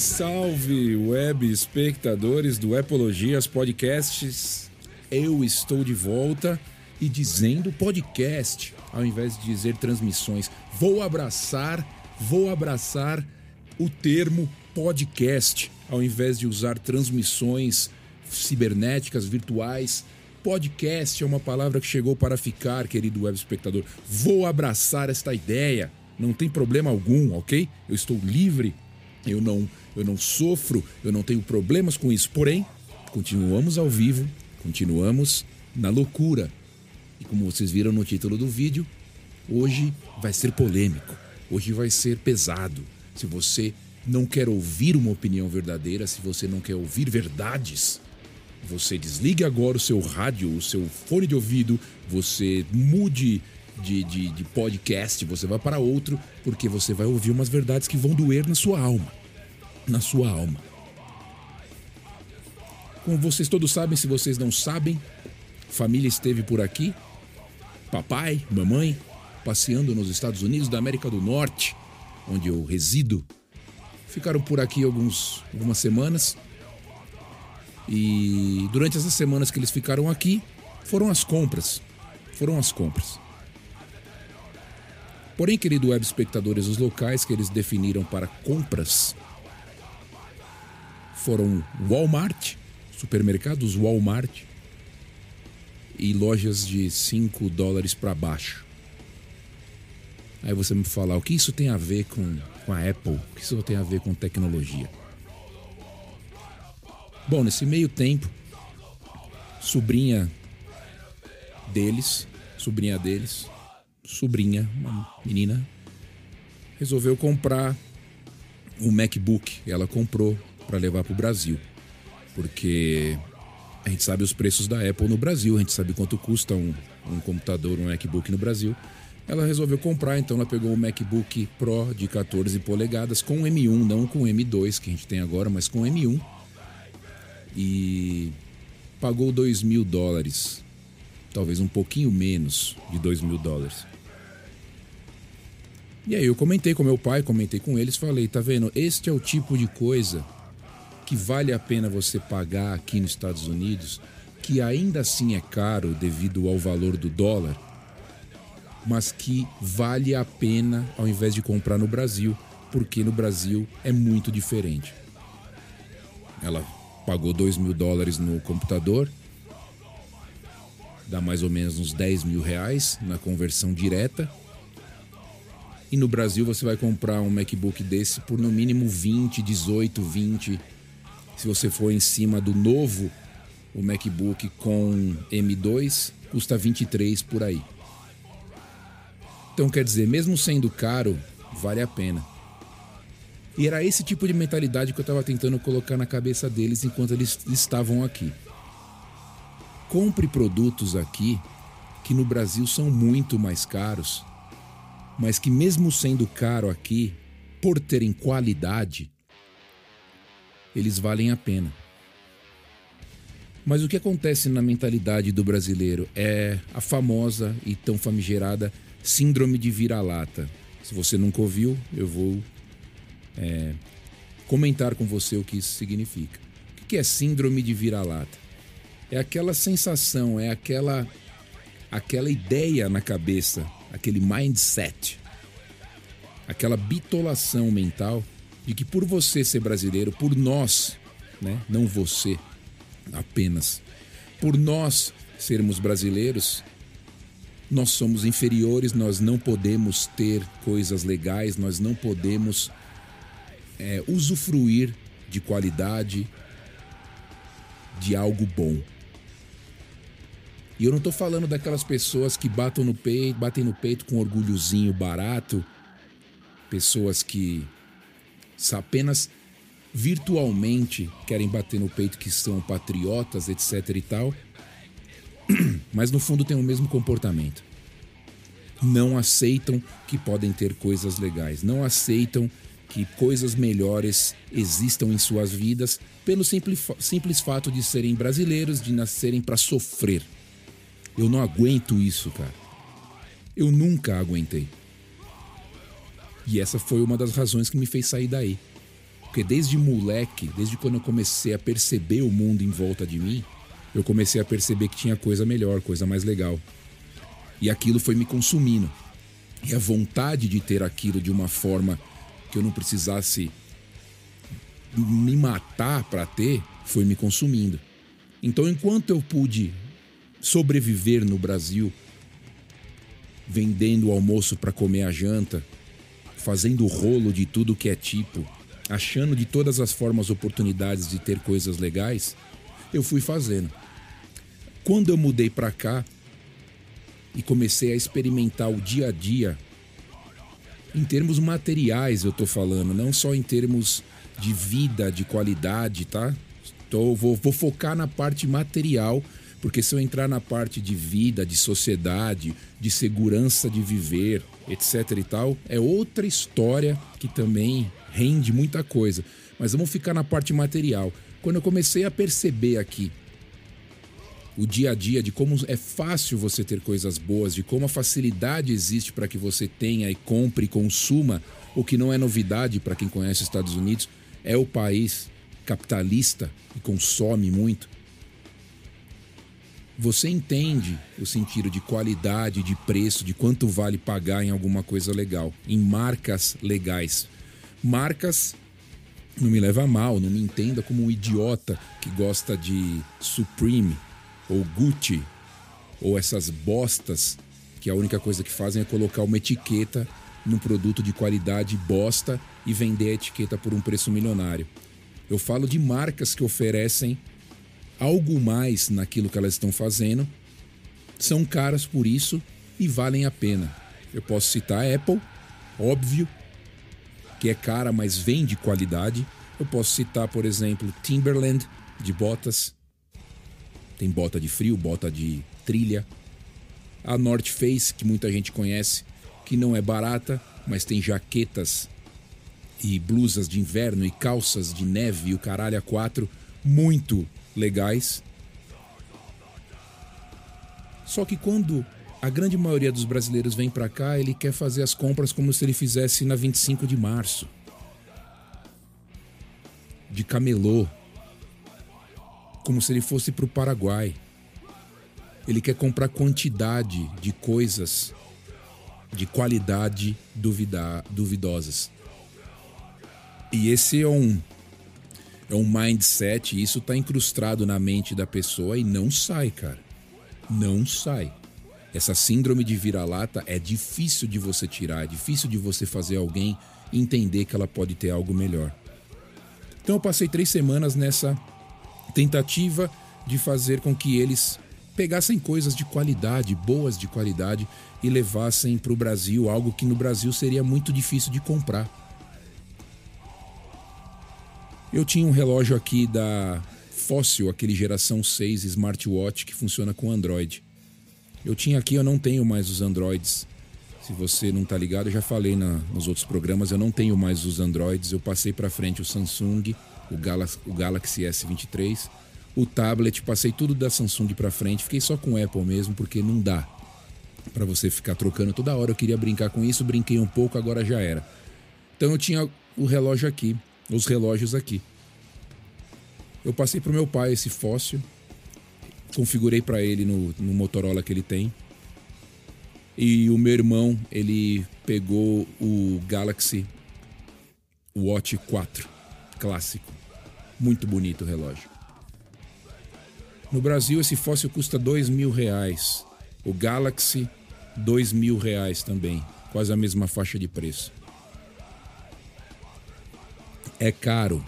Salve, web espectadores do Epologias Podcasts. Eu estou de volta e dizendo podcast, ao invés de dizer transmissões. Vou abraçar, vou abraçar o termo podcast, ao invés de usar transmissões cibernéticas, virtuais. Podcast é uma palavra que chegou para ficar, querido web espectador. Vou abraçar esta ideia. Não tem problema algum, ok? Eu estou livre eu não, eu não sofro, eu não tenho problemas com isso. Porém, continuamos ao vivo, continuamos na loucura. E como vocês viram no título do vídeo, hoje vai ser polêmico, hoje vai ser pesado. Se você não quer ouvir uma opinião verdadeira, se você não quer ouvir verdades, você desligue agora o seu rádio, o seu fone de ouvido, você mude de, de, de podcast, você vai para outro, porque você vai ouvir umas verdades que vão doer na sua alma. Na sua alma. Como vocês todos sabem, se vocês não sabem, família esteve por aqui, papai, mamãe, passeando nos Estados Unidos da América do Norte, onde eu resido. Ficaram por aqui alguns, algumas semanas. E durante essas semanas que eles ficaram aqui, foram as compras. Foram as compras. Porém, querido web espectadores, os locais que eles definiram para compras foram Walmart, supermercados Walmart e lojas de 5 dólares para baixo. Aí você me fala, o que isso tem a ver com, com a Apple? O que isso tem a ver com tecnologia? Bom, nesse meio tempo, sobrinha deles, sobrinha deles, sobrinha, uma menina, resolveu comprar um MacBook. Ela comprou para levar para o Brasil, porque a gente sabe os preços da Apple no Brasil, a gente sabe quanto custa um, um computador, um MacBook no Brasil. Ela resolveu comprar, então ela pegou um MacBook Pro de 14 polegadas com M1, não com M2 que a gente tem agora, mas com M1. E pagou 2 mil dólares, talvez um pouquinho menos de 2 mil dólares. E aí eu comentei com meu pai, comentei com eles, falei, tá vendo? Este é o tipo de coisa que vale a pena você pagar aqui nos Estados Unidos, que ainda assim é caro devido ao valor do dólar, mas que vale a pena ao invés de comprar no Brasil, porque no Brasil é muito diferente. Ela pagou 2 mil dólares no computador, dá mais ou menos uns 10 mil reais na conversão direta e no Brasil você vai comprar um MacBook desse por no mínimo 20, 18, 20. Se você for em cima do novo, o MacBook com M2 custa 23 por aí. Então quer dizer, mesmo sendo caro, vale a pena. E era esse tipo de mentalidade que eu estava tentando colocar na cabeça deles enquanto eles estavam aqui. Compre produtos aqui que no Brasil são muito mais caros mas que, mesmo sendo caro aqui, por terem qualidade, eles valem a pena. Mas o que acontece na mentalidade do brasileiro é a famosa e tão famigerada síndrome de vira-lata. Se você nunca ouviu, eu vou é, comentar com você o que isso significa. O que é síndrome de vira-lata? É aquela sensação, é aquela, aquela ideia na cabeça aquele mindset, aquela bitolação mental de que por você ser brasileiro, por nós, né, não você apenas, por nós sermos brasileiros, nós somos inferiores, nós não podemos ter coisas legais, nós não podemos é, usufruir de qualidade, de algo bom. E eu não estou falando daquelas pessoas que batem no peito, batem no peito com orgulhozinho barato, pessoas que apenas virtualmente querem bater no peito que são patriotas, etc e tal, mas no fundo têm o mesmo comportamento. Não aceitam que podem ter coisas legais, não aceitam que coisas melhores existam em suas vidas pelo simples, simples fato de serem brasileiros, de nascerem para sofrer. Eu não aguento isso, cara. Eu nunca aguentei. E essa foi uma das razões que me fez sair daí. Porque desde moleque, desde quando eu comecei a perceber o mundo em volta de mim, eu comecei a perceber que tinha coisa melhor, coisa mais legal. E aquilo foi me consumindo. E a vontade de ter aquilo de uma forma que eu não precisasse me matar para ter foi me consumindo. Então, enquanto eu pude sobreviver no Brasil, vendendo o almoço para comer a janta, fazendo rolo de tudo que é tipo, achando de todas as formas oportunidades de ter coisas legais, eu fui fazendo. Quando eu mudei para cá e comecei a experimentar o dia a dia, em termos materiais eu tô falando, não só em termos de vida, de qualidade, tá? Então, vou, vou focar na parte material, porque se eu entrar na parte de vida, de sociedade, de segurança de viver, etc e tal, é outra história que também rende muita coisa. Mas vamos ficar na parte material. Quando eu comecei a perceber aqui o dia a dia de como é fácil você ter coisas boas, de como a facilidade existe para que você tenha e compre e consuma, o que não é novidade para quem conhece os Estados Unidos, é o país capitalista e consome muito, você entende o sentido de qualidade, de preço, de quanto vale pagar em alguma coisa legal, em marcas legais. Marcas não me leva a mal, não me entenda como um idiota que gosta de Supreme ou Gucci ou essas bostas que a única coisa que fazem é colocar uma etiqueta num produto de qualidade bosta e vender a etiqueta por um preço milionário. Eu falo de marcas que oferecem algo mais naquilo que elas estão fazendo, são caras por isso e valem a pena. Eu posso citar a Apple, óbvio, que é cara, mas vem de qualidade. Eu posso citar, por exemplo, Timberland de botas. Tem bota de frio, bota de trilha. A North Face, que muita gente conhece, que não é barata, mas tem jaquetas e blusas de inverno e calças de neve e o caralho a quatro muito legais. Só que quando a grande maioria dos brasileiros vem para cá, ele quer fazer as compras como se ele fizesse na 25 de março. De camelô. Como se ele fosse para o Paraguai. Ele quer comprar quantidade de coisas de qualidade duvida, duvidosas. E esse é um é um mindset, e isso está incrustado na mente da pessoa e não sai, cara. Não sai. Essa síndrome de vira-lata é difícil de você tirar, é difícil de você fazer alguém entender que ela pode ter algo melhor. Então eu passei três semanas nessa tentativa de fazer com que eles pegassem coisas de qualidade, boas de qualidade, e levassem para o Brasil algo que no Brasil seria muito difícil de comprar. Eu tinha um relógio aqui da Fossil, aquele geração 6 smartwatch que funciona com Android. Eu tinha aqui, eu não tenho mais os Androids. Se você não tá ligado, eu já falei na, nos outros programas, eu não tenho mais os Androids. Eu passei para frente o Samsung, o Galaxy, o Galaxy S23, o tablet, passei tudo da Samsung para frente. Fiquei só com o Apple mesmo, porque não dá para você ficar trocando toda hora. Eu queria brincar com isso, brinquei um pouco, agora já era. Então eu tinha o relógio aqui os relógios aqui. Eu passei para o meu pai esse fóssil, configurei para ele no, no Motorola que ele tem. E o meu irmão, ele pegou o Galaxy Watch 4 clássico. Muito bonito o relógio. No Brasil, esse fóssil custa dois mil reais. O Galaxy, dois mil reais também. Quase a mesma faixa de preço. É caro.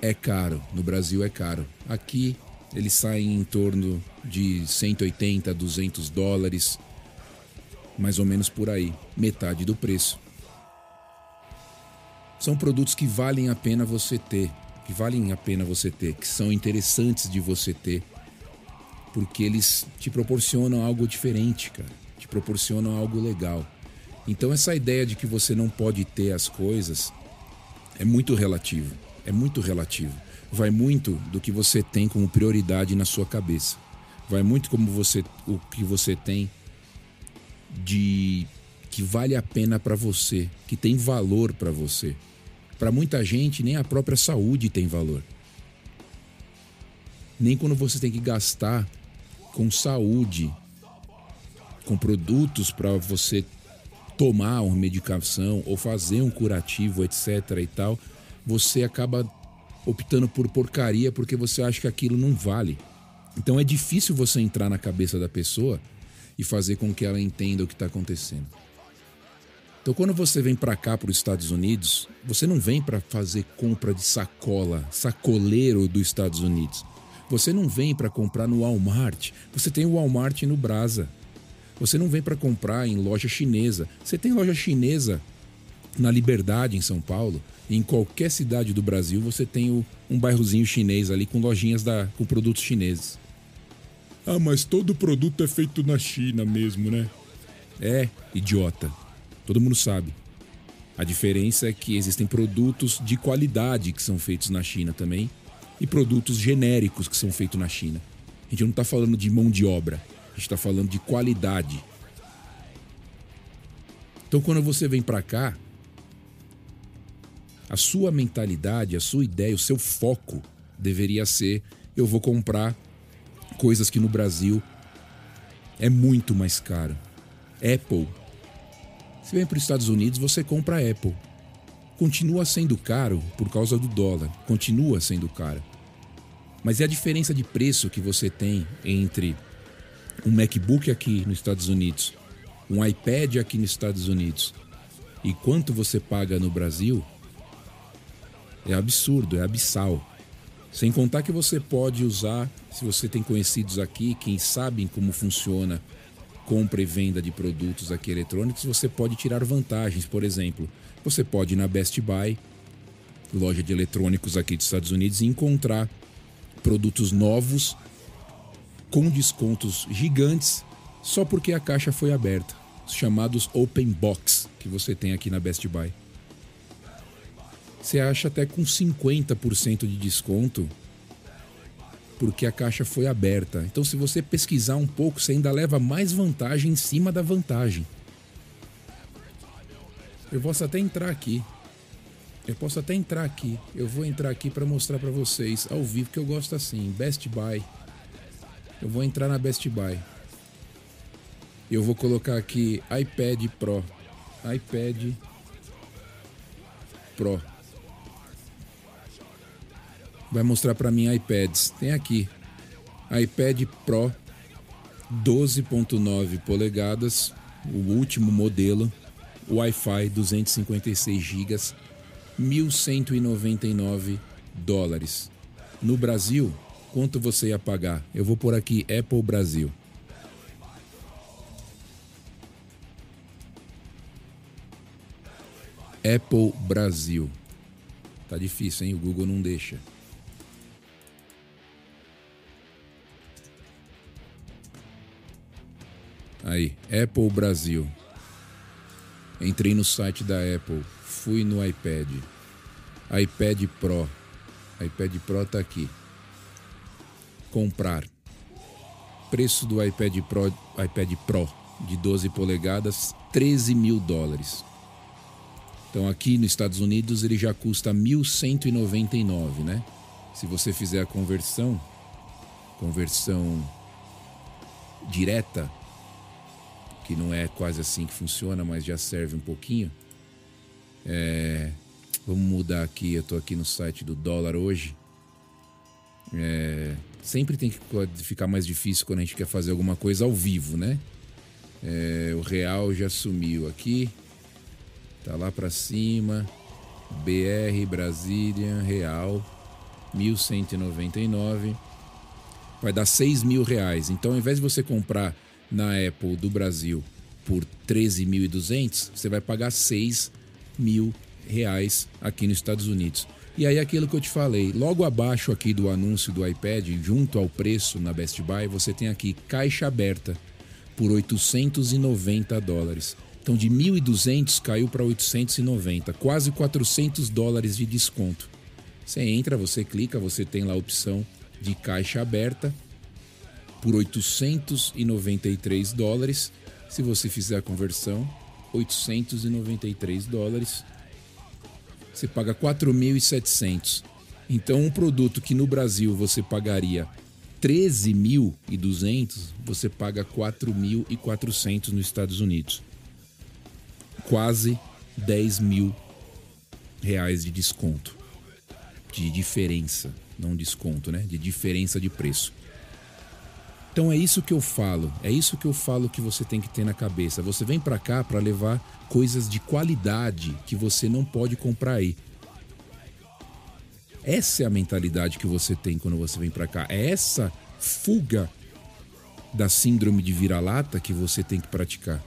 É caro. No Brasil é caro. Aqui eles saem em torno de 180, 200 dólares. Mais ou menos por aí. Metade do preço. São produtos que valem a pena você ter. Que valem a pena você ter. Que são interessantes de você ter. Porque eles te proporcionam algo diferente, cara. Te proporcionam algo legal. Então, essa ideia de que você não pode ter as coisas é muito relativo. É muito relativo. Vai muito do que você tem como prioridade na sua cabeça. Vai muito como você o que você tem de que vale a pena para você, que tem valor para você. Para muita gente, nem a própria saúde tem valor. Nem quando você tem que gastar com saúde, com produtos para você tomar uma medicação ou fazer um curativo, etc. e tal, você acaba optando por porcaria porque você acha que aquilo não vale. Então é difícil você entrar na cabeça da pessoa e fazer com que ela entenda o que está acontecendo. Então, quando você vem para cá, para os Estados Unidos, você não vem para fazer compra de sacola, sacoleiro dos Estados Unidos. Você não vem para comprar no Walmart. Você tem o Walmart no Brasa. Você não vem para comprar em loja chinesa. Você tem loja chinesa na Liberdade, em São Paulo. em qualquer cidade do Brasil, você tem o, um bairrozinho chinês ali com lojinhas da, com produtos chineses. Ah, mas todo produto é feito na China mesmo, né? É, idiota. Todo mundo sabe. A diferença é que existem produtos de qualidade que são feitos na China também e produtos genéricos que são feitos na China. A gente não está falando de mão de obra, a gente está falando de qualidade. Então, quando você vem para cá, a sua mentalidade, a sua ideia, o seu foco deveria ser: eu vou comprar coisas que no Brasil é muito mais caro. Apple. Se vem para os Estados Unidos, você compra Apple. Continua sendo caro por causa do dólar, continua sendo caro. Mas é a diferença de preço que você tem entre um MacBook aqui nos Estados Unidos, um iPad aqui nos Estados Unidos e quanto você paga no Brasil é absurdo, é abissal. Sem contar que você pode usar, se você tem conhecidos aqui, quem sabem como funciona compra e venda de produtos aqui eletrônicos, você pode tirar vantagens. Por exemplo, você pode ir na Best Buy, loja de eletrônicos aqui dos Estados Unidos, e encontrar produtos novos com descontos gigantes só porque a caixa foi aberta, os chamados open box que você tem aqui na Best Buy você acha até com 50% de desconto, porque a caixa foi aberta. Então, se você pesquisar um pouco, você ainda leva mais vantagem em cima da vantagem. Eu posso até entrar aqui. Eu posso até entrar aqui. Eu vou entrar aqui para mostrar para vocês ao vivo que eu gosto assim. Best Buy. Eu vou entrar na Best Buy. Eu vou colocar aqui iPad Pro. iPad Pro vai mostrar para mim iPads. Tem aqui iPad Pro 12.9 polegadas, o último modelo, Wi-Fi 256 GB, 1.199 dólares. No Brasil, quanto você ia pagar? Eu vou por aqui Apple Brasil. Apple Brasil. Tá difícil, hein? O Google não deixa. Aí, Apple Brasil. Entrei no site da Apple, fui no iPad. iPad Pro. iPad Pro tá aqui. Comprar. Preço do iPad Pro, iPad Pro de 12 polegadas, 13 mil dólares. Então aqui nos Estados Unidos ele já custa 1.199, né? Se você fizer a conversão, conversão direta, que não é quase assim que funciona, mas já serve um pouquinho. É, vamos mudar aqui, eu estou aqui no site do dólar hoje. É, sempre tem que ficar mais difícil quando a gente quer fazer alguma coisa ao vivo, né? É, o real já sumiu aqui, tá lá para cima. BR Brasília Real 1199 vai dar 6 mil reais. Então, ao invés de você comprar na Apple do Brasil por 13.200, você vai pagar 6 mil reais aqui nos Estados Unidos. E aí aquilo que eu te falei, logo abaixo aqui do anúncio do iPad, junto ao preço na Best Buy, você tem aqui caixa aberta por 890 dólares. Então de 1.200 caiu para 890, quase 400 dólares de desconto. Você entra, você clica, você tem lá a opção de caixa aberta por 893 dólares. Se você fizer a conversão, 893 dólares. Você paga 4.700. Então, um produto que no Brasil você pagaria 13.200, você paga 4.400 nos Estados Unidos. Quase 10 mil reais de desconto. De diferença, não desconto, né? De diferença de preço. Então é isso que eu falo, é isso que eu falo que você tem que ter na cabeça. Você vem para cá para levar coisas de qualidade que você não pode comprar aí. Essa é a mentalidade que você tem quando você vem para cá. É essa fuga da síndrome de vira-lata que você tem que praticar.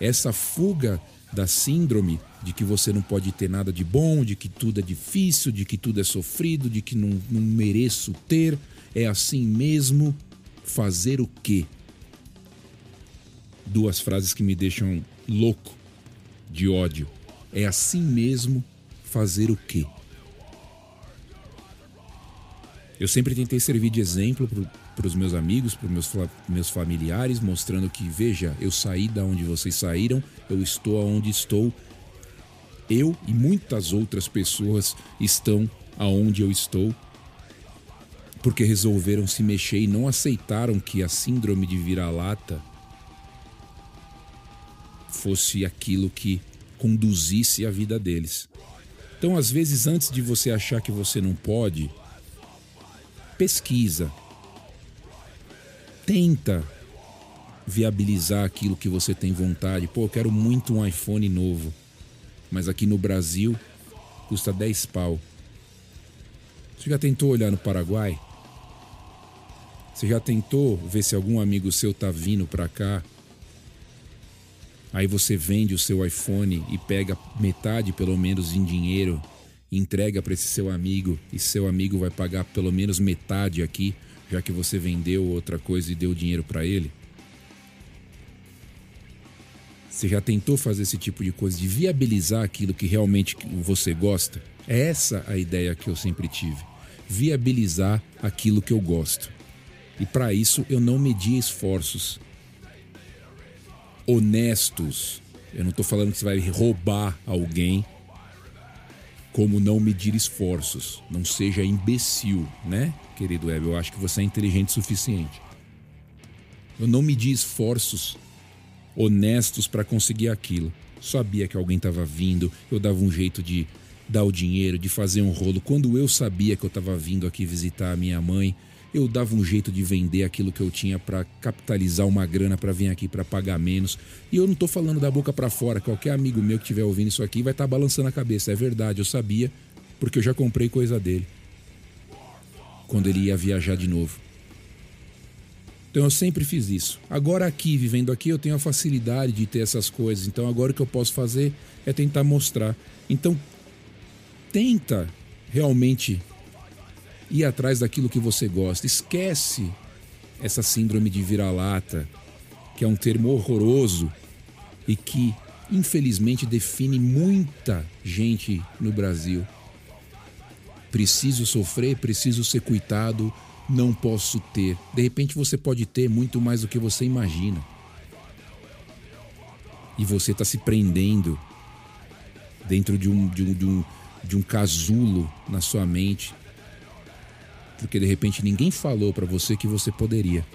Essa fuga da síndrome de que você não pode ter nada de bom, de que tudo é difícil, de que tudo é sofrido, de que não, não mereço ter. É assim mesmo Fazer o quê? Duas frases que me deixam louco de ódio. É assim mesmo fazer o quê? Eu sempre tentei servir de exemplo para os meus amigos, para os meus, meus familiares, mostrando que, veja, eu saí da onde vocês saíram, eu estou aonde estou. Eu e muitas outras pessoas estão aonde eu estou porque resolveram se mexer e não aceitaram que a síndrome de vira-lata fosse aquilo que conduzisse a vida deles. Então, às vezes, antes de você achar que você não pode, pesquisa. Tenta viabilizar aquilo que você tem vontade. Pô, eu quero muito um iPhone novo. Mas aqui no Brasil custa 10 pau. Você já tentou olhar no Paraguai? Você já tentou ver se algum amigo seu tá vindo para cá? Aí você vende o seu iPhone e pega metade, pelo menos, em dinheiro, entrega para esse seu amigo e seu amigo vai pagar pelo menos metade aqui, já que você vendeu outra coisa e deu dinheiro para ele? Você já tentou fazer esse tipo de coisa, de viabilizar aquilo que realmente você gosta? É essa a ideia que eu sempre tive. Viabilizar aquilo que eu gosto. E para isso eu não medi esforços honestos. Eu não estou falando que você vai roubar alguém, como não medir esforços. Não seja imbecil, né, querido Web? Eu acho que você é inteligente o suficiente. Eu não medi esforços honestos para conseguir aquilo. Sabia que alguém estava vindo, eu dava um jeito de dar o dinheiro, de fazer um rolo. Quando eu sabia que eu estava vindo aqui visitar a minha mãe, eu dava um jeito de vender aquilo que eu tinha para capitalizar uma grana para vir aqui para pagar menos. E eu não estou falando da boca para fora. Qualquer amigo meu que estiver ouvindo isso aqui vai estar tá balançando a cabeça. É verdade, eu sabia, porque eu já comprei coisa dele quando ele ia viajar de novo. Então eu sempre fiz isso. Agora aqui, vivendo aqui, eu tenho a facilidade de ter essas coisas. Então agora o que eu posso fazer é tentar mostrar. Então tenta realmente ir atrás daquilo que você gosta. Esquece essa síndrome de vira-lata, que é um termo horroroso e que infelizmente define muita gente no Brasil. Preciso sofrer, preciso ser coitado, não posso ter. De repente você pode ter muito mais do que você imagina. E você está se prendendo dentro de um, de, um, de, um, de um casulo na sua mente porque de repente ninguém falou para você que você poderia.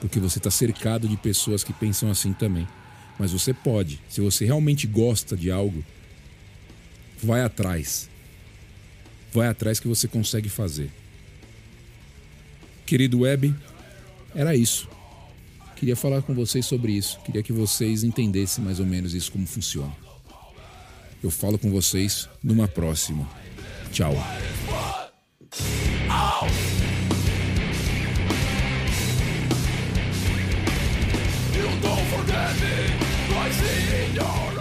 Porque você está cercado de pessoas que pensam assim também. Mas você pode. Se você realmente gosta de algo, vai atrás. Vai atrás que você consegue fazer. Querido Web, era isso. Queria falar com vocês sobre isso. Queria que vocês entendessem mais ou menos isso como funciona. Eu falo com vocês numa próxima. Tchau. You don't forget me, I see in your